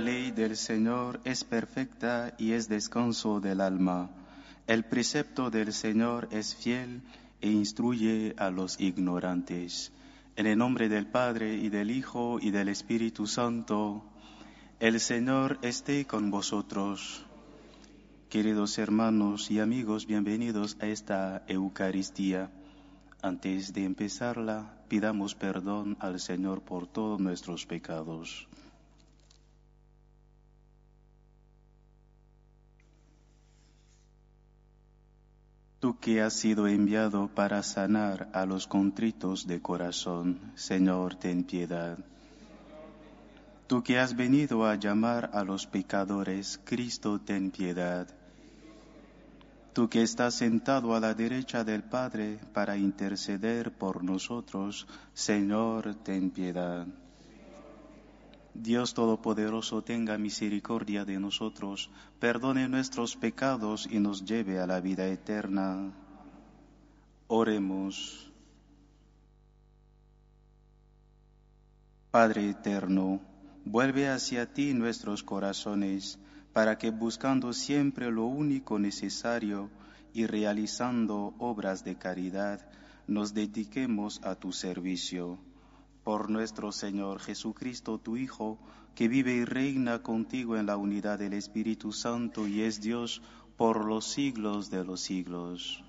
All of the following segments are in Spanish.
La ley del Señor es perfecta y es descanso del alma. El precepto del Señor es fiel e instruye a los ignorantes. En el nombre del Padre y del Hijo y del Espíritu Santo, el Señor esté con vosotros. Queridos hermanos y amigos, bienvenidos a esta Eucaristía. Antes de empezarla, pidamos perdón al Señor por todos nuestros pecados. Tú que has sido enviado para sanar a los contritos de corazón, Señor, ten piedad. Tú que has venido a llamar a los pecadores, Cristo, ten piedad. Tú que estás sentado a la derecha del Padre para interceder por nosotros, Señor, ten piedad. Dios Todopoderoso tenga misericordia de nosotros, perdone nuestros pecados y nos lleve a la vida eterna. Oremos. Padre eterno, vuelve hacia ti nuestros corazones, para que buscando siempre lo único necesario y realizando obras de caridad, nos dediquemos a tu servicio por nuestro Señor Jesucristo, tu Hijo, que vive y reina contigo en la unidad del Espíritu Santo y es Dios por los siglos de los siglos.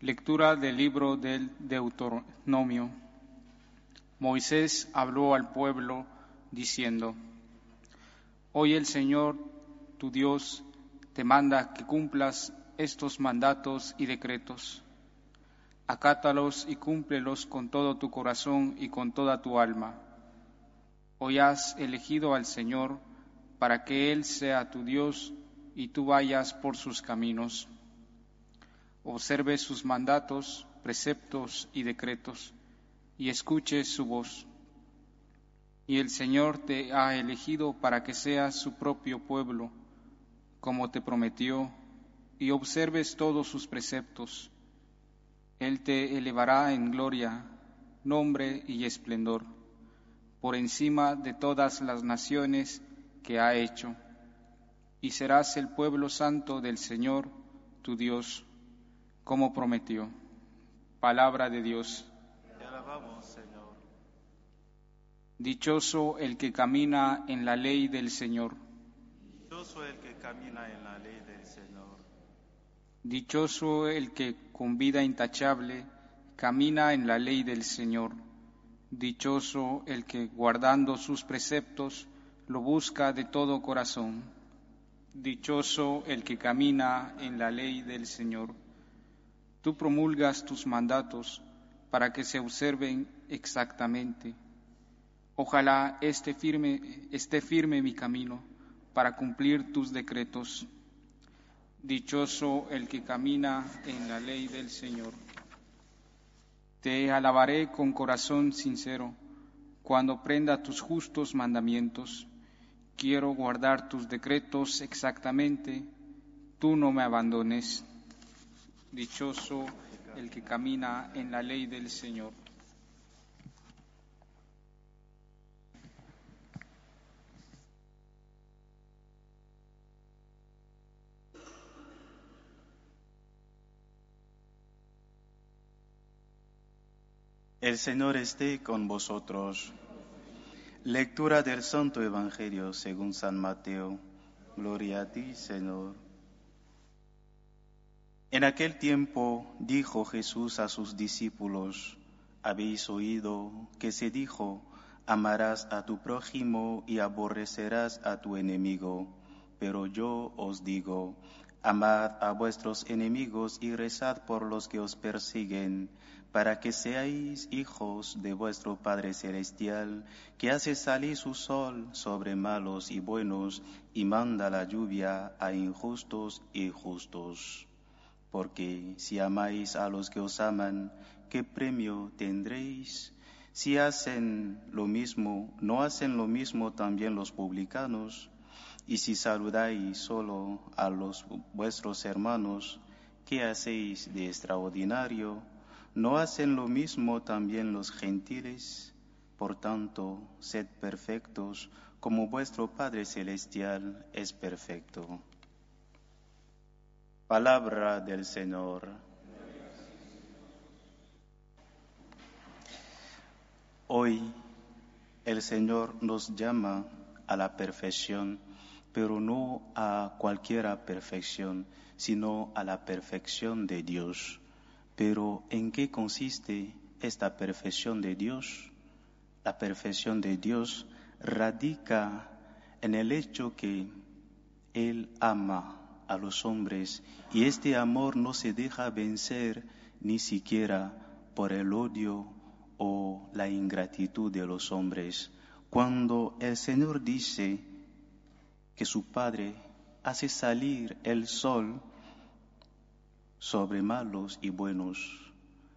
Lectura del libro del Deuteronomio. Moisés habló al pueblo diciendo, Hoy el Señor, tu Dios, te manda que cumplas estos mandatos y decretos. Acátalos y cúmplelos con todo tu corazón y con toda tu alma. Hoy has elegido al Señor para que Él sea tu Dios y tú vayas por sus caminos. Observe sus mandatos, preceptos y decretos y escuche su voz. Y el Señor te ha elegido para que seas su propio pueblo como te prometió, y observes todos sus preceptos. Él te elevará en gloria, nombre y esplendor, por encima de todas las naciones que ha hecho, y serás el pueblo santo del Señor, tu Dios, como prometió. Palabra de Dios. Te alabamos, Señor. Dichoso el que camina en la ley del Señor Dichoso el que camina en la ley del Señor. Dichoso el que con vida intachable camina en la ley del Señor. Dichoso el que guardando sus preceptos lo busca de todo corazón. Dichoso el que camina en la ley del Señor. Tú promulgas tus mandatos para que se observen exactamente. Ojalá esté firme, esté firme mi camino para cumplir tus decretos. Dichoso el que camina en la ley del Señor. Te alabaré con corazón sincero cuando prenda tus justos mandamientos. Quiero guardar tus decretos exactamente, tú no me abandones. Dichoso el que camina en la ley del Señor. El Señor esté con vosotros. Lectura del Santo Evangelio según San Mateo. Gloria a ti, Señor. En aquel tiempo dijo Jesús a sus discípulos, habéis oído que se dijo, amarás a tu prójimo y aborrecerás a tu enemigo. Pero yo os digo, amad a vuestros enemigos y rezad por los que os persiguen, para que seáis hijos de vuestro Padre Celestial, que hace salir su sol sobre malos y buenos y manda la lluvia a injustos y justos porque si amáis a los que os aman, ¿qué premio tendréis? Si hacen lo mismo, ¿no hacen lo mismo también los publicanos? Y si saludáis solo a los vuestros hermanos, ¿qué hacéis de extraordinario? ¿No hacen lo mismo también los gentiles? Por tanto, sed perfectos, como vuestro Padre Celestial es perfecto. Palabra del Señor. Hoy el Señor nos llama a la perfección, pero no a cualquiera perfección, sino a la perfección de Dios. Pero ¿en qué consiste esta perfección de Dios? La perfección de Dios radica en el hecho que Él ama a los hombres y este amor no se deja vencer ni siquiera por el odio o la ingratitud de los hombres. Cuando el Señor dice que su Padre hace salir el sol sobre malos y buenos,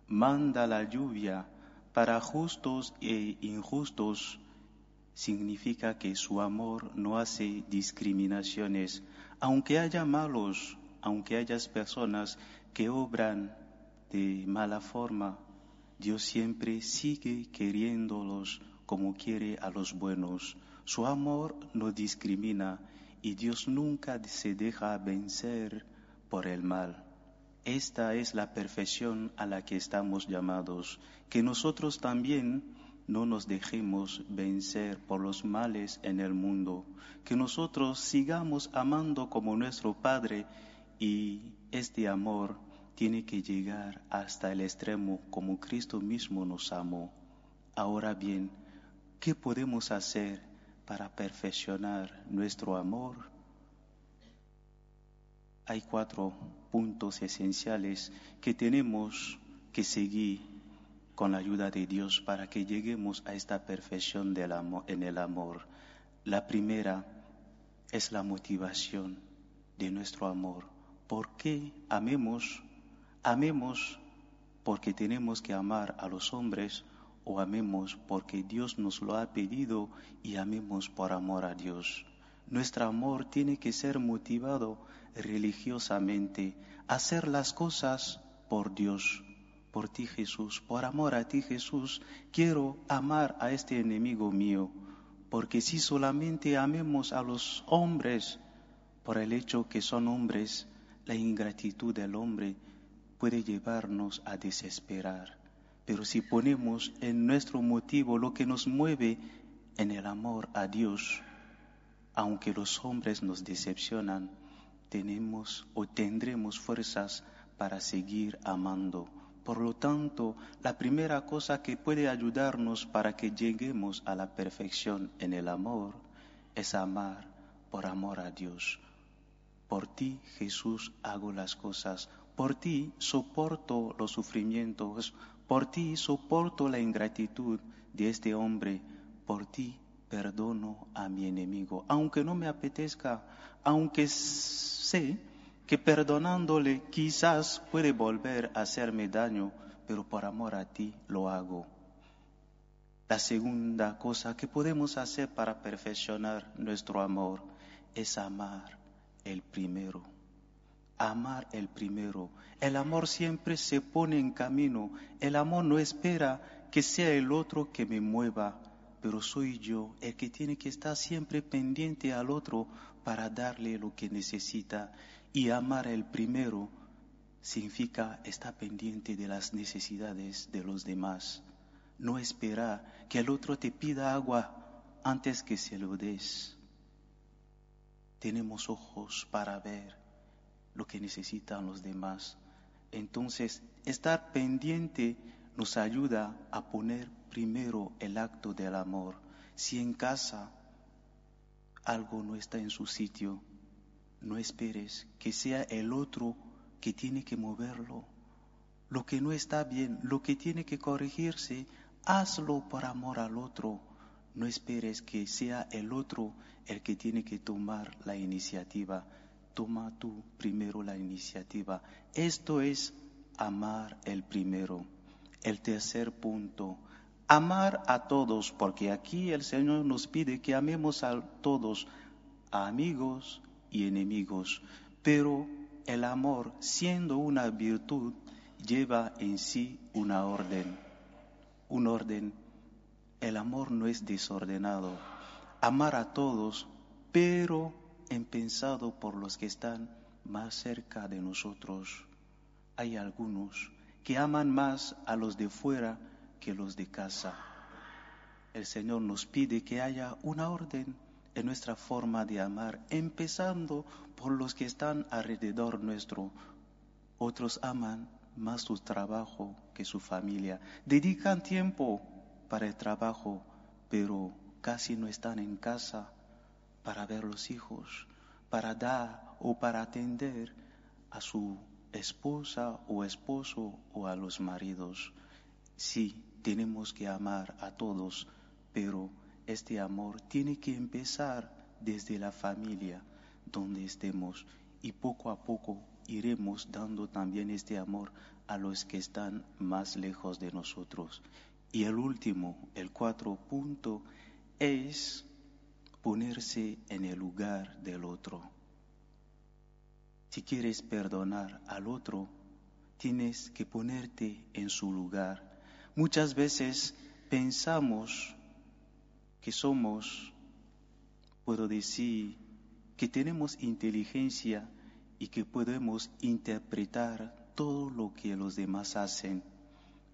manda la lluvia para justos e injustos, significa que su amor no hace discriminaciones, aunque haya malos, aunque haya personas que obran de mala forma, Dios siempre sigue queriéndolos como quiere a los buenos. Su amor no discrimina y Dios nunca se deja vencer por el mal. Esta es la perfección a la que estamos llamados, que nosotros también no nos dejemos vencer por los males en el mundo, que nosotros sigamos amando como nuestro Padre y este amor tiene que llegar hasta el extremo como Cristo mismo nos amó. Ahora bien, ¿qué podemos hacer para perfeccionar nuestro amor? Hay cuatro puntos esenciales que tenemos que seguir con la ayuda de Dios para que lleguemos a esta perfección del amor, en el amor. La primera es la motivación de nuestro amor. ¿Por qué amemos? Amemos porque tenemos que amar a los hombres o amemos porque Dios nos lo ha pedido y amemos por amor a Dios. Nuestro amor tiene que ser motivado religiosamente, hacer las cosas por Dios por ti Jesús, por amor a ti Jesús, quiero amar a este enemigo mío, porque si solamente amemos a los hombres por el hecho que son hombres, la ingratitud del hombre puede llevarnos a desesperar. Pero si ponemos en nuestro motivo lo que nos mueve en el amor a Dios, aunque los hombres nos decepcionan, tenemos o tendremos fuerzas para seguir amando por lo tanto, la primera cosa que puede ayudarnos para que lleguemos a la perfección en el amor es amar por amor a Dios. Por ti, Jesús, hago las cosas. Por ti soporto los sufrimientos. Por ti soporto la ingratitud de este hombre. Por ti perdono a mi enemigo. Aunque no me apetezca, aunque sé que perdonándole quizás puede volver a hacerme daño, pero por amor a ti lo hago. La segunda cosa que podemos hacer para perfeccionar nuestro amor es amar el primero. Amar el primero. El amor siempre se pone en camino. El amor no espera que sea el otro que me mueva, pero soy yo el que tiene que estar siempre pendiente al otro para darle lo que necesita. Y amar el primero significa estar pendiente de las necesidades de los demás. No esperar que el otro te pida agua antes que se lo des. Tenemos ojos para ver lo que necesitan los demás. Entonces, estar pendiente nos ayuda a poner primero el acto del amor. Si en casa algo no está en su sitio, no esperes que sea el otro que tiene que moverlo. Lo que no está bien, lo que tiene que corregirse, hazlo por amor al otro. No esperes que sea el otro el que tiene que tomar la iniciativa. Toma tú primero la iniciativa. Esto es amar el primero. El tercer punto, amar a todos, porque aquí el Señor nos pide que amemos a todos, a amigos y enemigos. Pero el amor, siendo una virtud, lleva en sí una orden. Un orden. El amor no es desordenado. Amar a todos, pero empensado por los que están más cerca de nosotros. Hay algunos que aman más a los de fuera que los de casa. El Señor nos pide que haya una orden en nuestra forma de amar, empezando por los que están alrededor nuestro. Otros aman más su trabajo que su familia. Dedican tiempo para el trabajo, pero casi no están en casa para ver los hijos, para dar o para atender a su esposa o esposo o a los maridos. Sí, tenemos que amar a todos, pero este amor tiene que empezar desde la familia donde estemos y poco a poco iremos dando también este amor a los que están más lejos de nosotros. Y el último, el cuatro punto, es ponerse en el lugar del otro. Si quieres perdonar al otro, tienes que ponerte en su lugar. Muchas veces pensamos que somos, puedo decir, que tenemos inteligencia y que podemos interpretar todo lo que los demás hacen.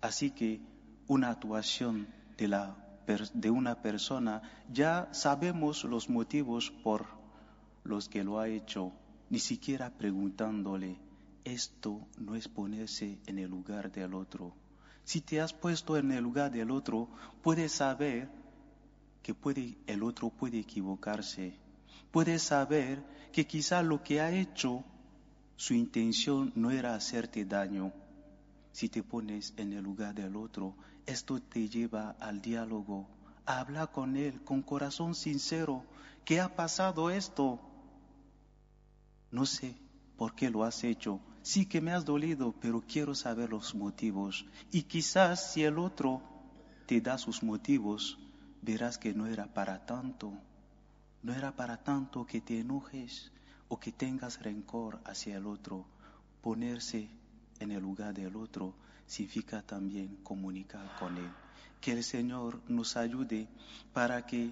Así que una actuación de, la, de una persona, ya sabemos los motivos por los que lo ha hecho, ni siquiera preguntándole, esto no es ponerse en el lugar del otro. Si te has puesto en el lugar del otro, puedes saber que puede, el otro puede equivocarse. Puedes saber que quizá lo que ha hecho, su intención no era hacerte daño. Si te pones en el lugar del otro, esto te lleva al diálogo, a hablar con él con corazón sincero. ¿Qué ha pasado esto? No sé por qué lo has hecho. Sí que me has dolido, pero quiero saber los motivos. Y quizás si el otro te da sus motivos, verás que no era para tanto, no era para tanto que te enojes o que tengas rencor hacia el otro. Ponerse en el lugar del otro significa también comunicar con él. Que el Señor nos ayude para que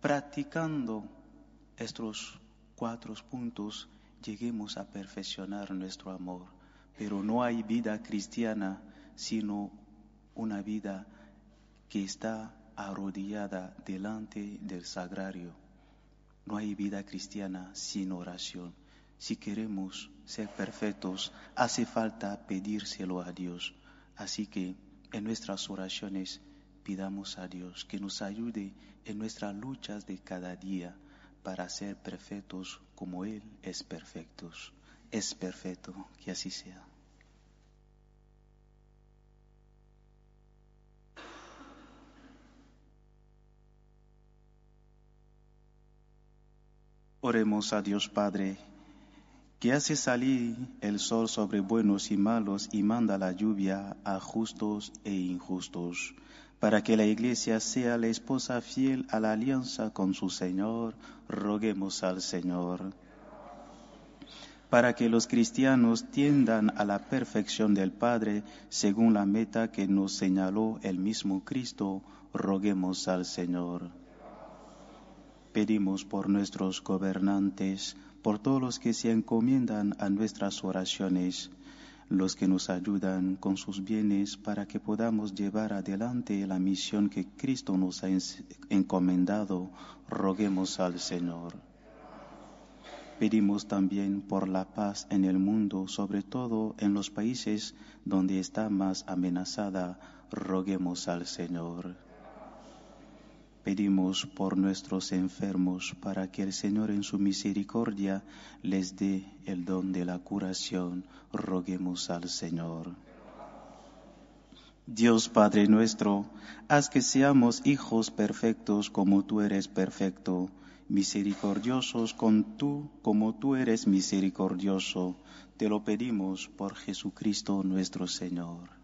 practicando estos cuatro puntos lleguemos a perfeccionar nuestro amor. Pero no hay vida cristiana sino una vida que está arrodillada delante del sagrario. No hay vida cristiana sin oración. Si queremos ser perfectos, hace falta pedírselo a Dios. Así que en nuestras oraciones pidamos a Dios que nos ayude en nuestras luchas de cada día para ser perfectos como Él es perfecto. Es perfecto, que así sea. Oremos a Dios Padre, que hace salir el sol sobre buenos y malos y manda la lluvia a justos e injustos, para que la Iglesia sea la esposa fiel a la alianza con su Señor, roguemos al Señor. Para que los cristianos tiendan a la perfección del Padre, según la meta que nos señaló el mismo Cristo, roguemos al Señor Pedimos por nuestros gobernantes, por todos los que se encomiendan a nuestras oraciones, los que nos ayudan con sus bienes para que podamos llevar adelante la misión que Cristo nos ha encomendado, roguemos al Señor. Pedimos también por la paz en el mundo, sobre todo en los países donde está más amenazada. Roguemos al Señor. Pedimos por nuestros enfermos para que el Señor en su misericordia les dé el don de la curación. Roguemos al Señor. Dios Padre nuestro, haz que seamos hijos perfectos como tú eres perfecto, misericordiosos con tú como tú eres misericordioso. Te lo pedimos por Jesucristo nuestro Señor.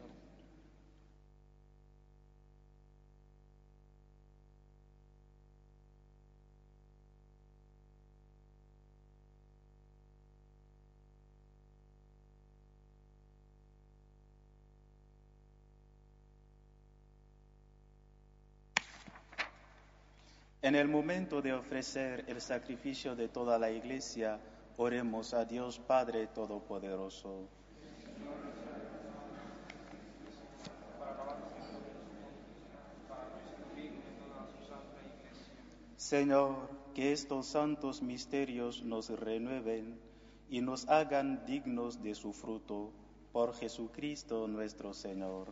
En el momento de ofrecer el sacrificio de toda la iglesia, oremos a Dios Padre Todopoderoso. Señor, que estos santos misterios nos renueven y nos hagan dignos de su fruto, por Jesucristo nuestro Señor.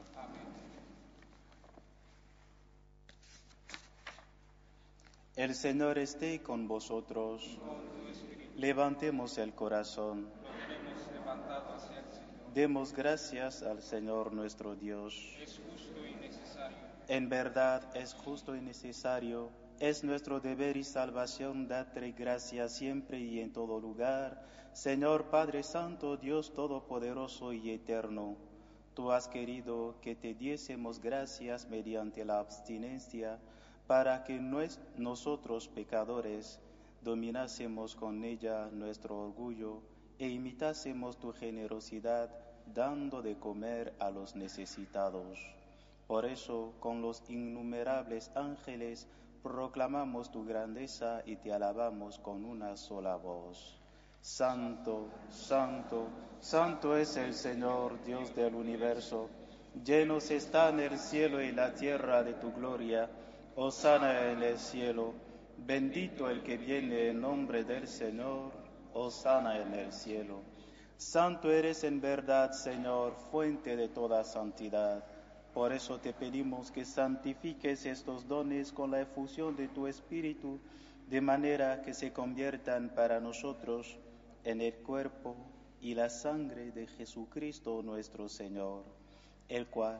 El Señor esté con vosotros. Levantemos el corazón. Demos gracias al Señor nuestro Dios. En verdad es justo y necesario. Es nuestro deber y salvación darte gracias siempre y en todo lugar. Señor Padre Santo, Dios Todopoderoso y Eterno, tú has querido que te diésemos gracias mediante la abstinencia para que nosotros pecadores dominásemos con ella nuestro orgullo e imitásemos tu generosidad dando de comer a los necesitados. Por eso, con los innumerables ángeles, proclamamos tu grandeza y te alabamos con una sola voz. Santo, santo, santo es el Señor, Dios del universo. Llenos están el cielo y la tierra de tu gloria. Osana en el cielo, bendito el que viene en nombre del Señor, Osana en el cielo. Santo eres en verdad, Señor, fuente de toda santidad. Por eso te pedimos que santifiques estos dones con la efusión de tu Espíritu, de manera que se conviertan para nosotros en el cuerpo y la sangre de Jesucristo nuestro Señor, el cual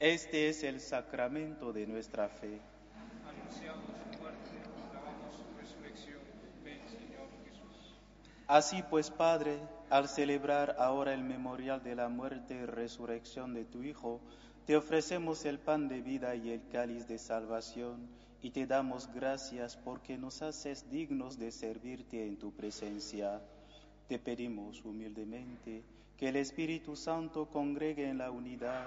Este es el sacramento de nuestra fe. Anunciamos su muerte, proclamamos su resurrección. Ven, Señor Jesús. Así pues, Padre, al celebrar ahora el memorial de la muerte y resurrección de tu Hijo, te ofrecemos el pan de vida y el cáliz de salvación, y te damos gracias porque nos haces dignos de servirte en tu presencia. Te pedimos humildemente que el Espíritu Santo congregue en la unidad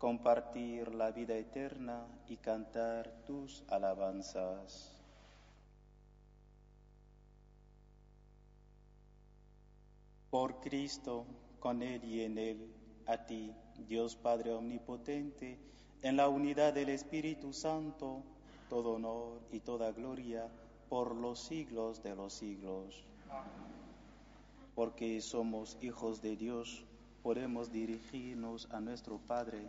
compartir la vida eterna y cantar tus alabanzas. Por Cristo, con Él y en Él, a ti, Dios Padre Omnipotente, en la unidad del Espíritu Santo, todo honor y toda gloria por los siglos de los siglos. Porque somos hijos de Dios, podemos dirigirnos a nuestro Padre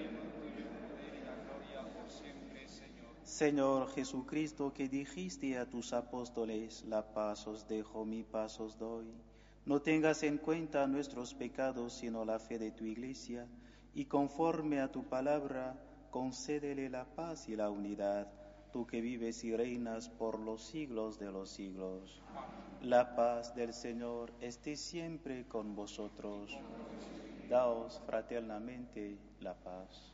Señor Jesucristo, que dijiste a tus apóstoles, la paz os dejo, mi paz os doy. No tengas en cuenta nuestros pecados, sino la fe de tu iglesia, y conforme a tu palabra, concédele la paz y la unidad, tú que vives y reinas por los siglos de los siglos. La paz del Señor esté siempre con vosotros. Daos fraternamente la paz.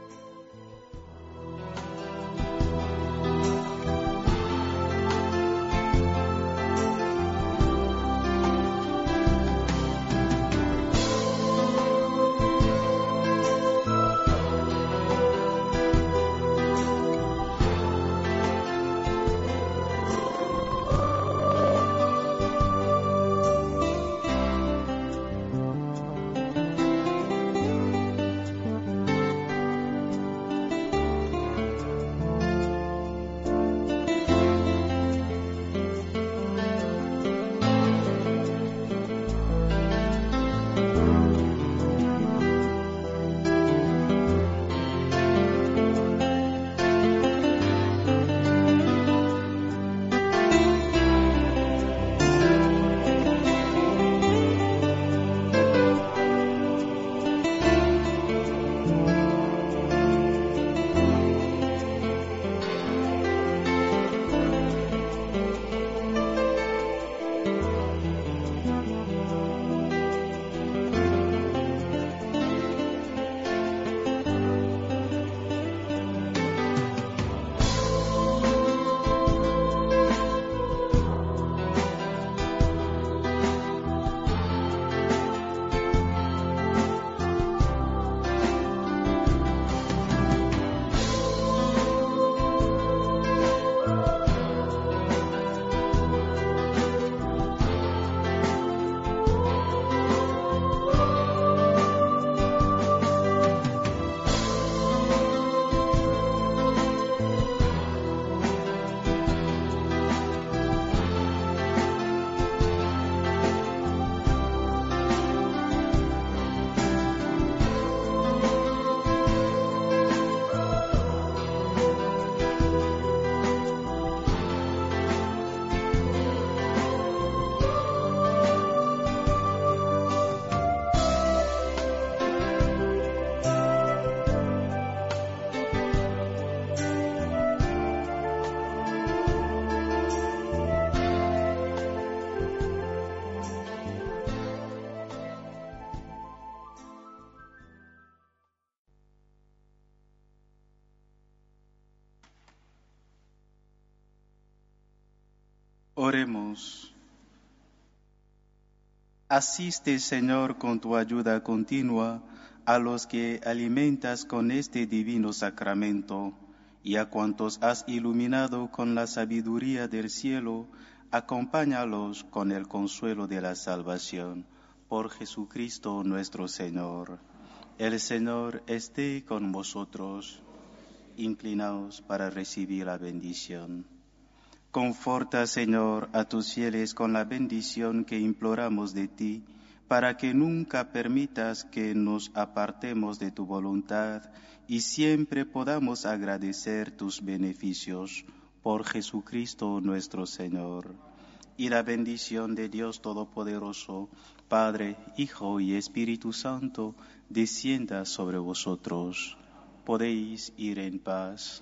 Oremos. Asiste, Señor, con tu ayuda continua a los que alimentas con este divino sacramento y a cuantos has iluminado con la sabiduría del cielo, acompáñalos con el consuelo de la salvación. Por Jesucristo nuestro Señor. El Señor esté con vosotros. Inclinaos para recibir la bendición. Conforta, Señor, a tus fieles con la bendición que imploramos de ti, para que nunca permitas que nos apartemos de tu voluntad y siempre podamos agradecer tus beneficios por Jesucristo nuestro Señor. Y la bendición de Dios Todopoderoso, Padre, Hijo y Espíritu Santo, descienda sobre vosotros. Podéis ir en paz.